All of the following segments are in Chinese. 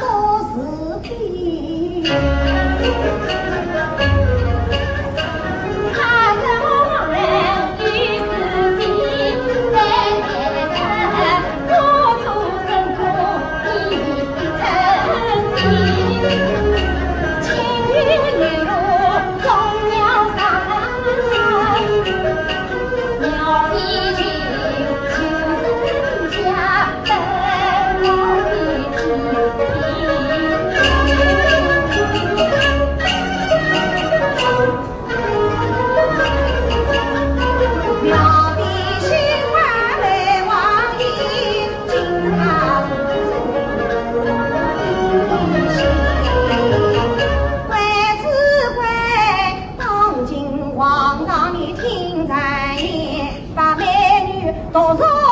多事体多少？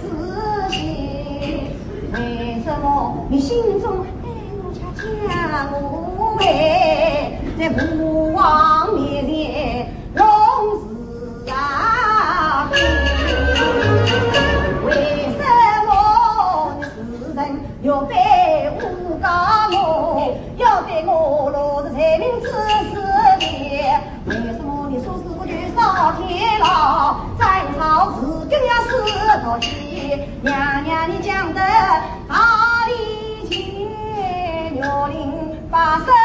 自己，为什么？你心中爱我却家无哎，在父王面前弄是啊？为什么？你世人要背我家我，要对我落子蔡明志？娘娘，你讲得哪里去？玉林八省。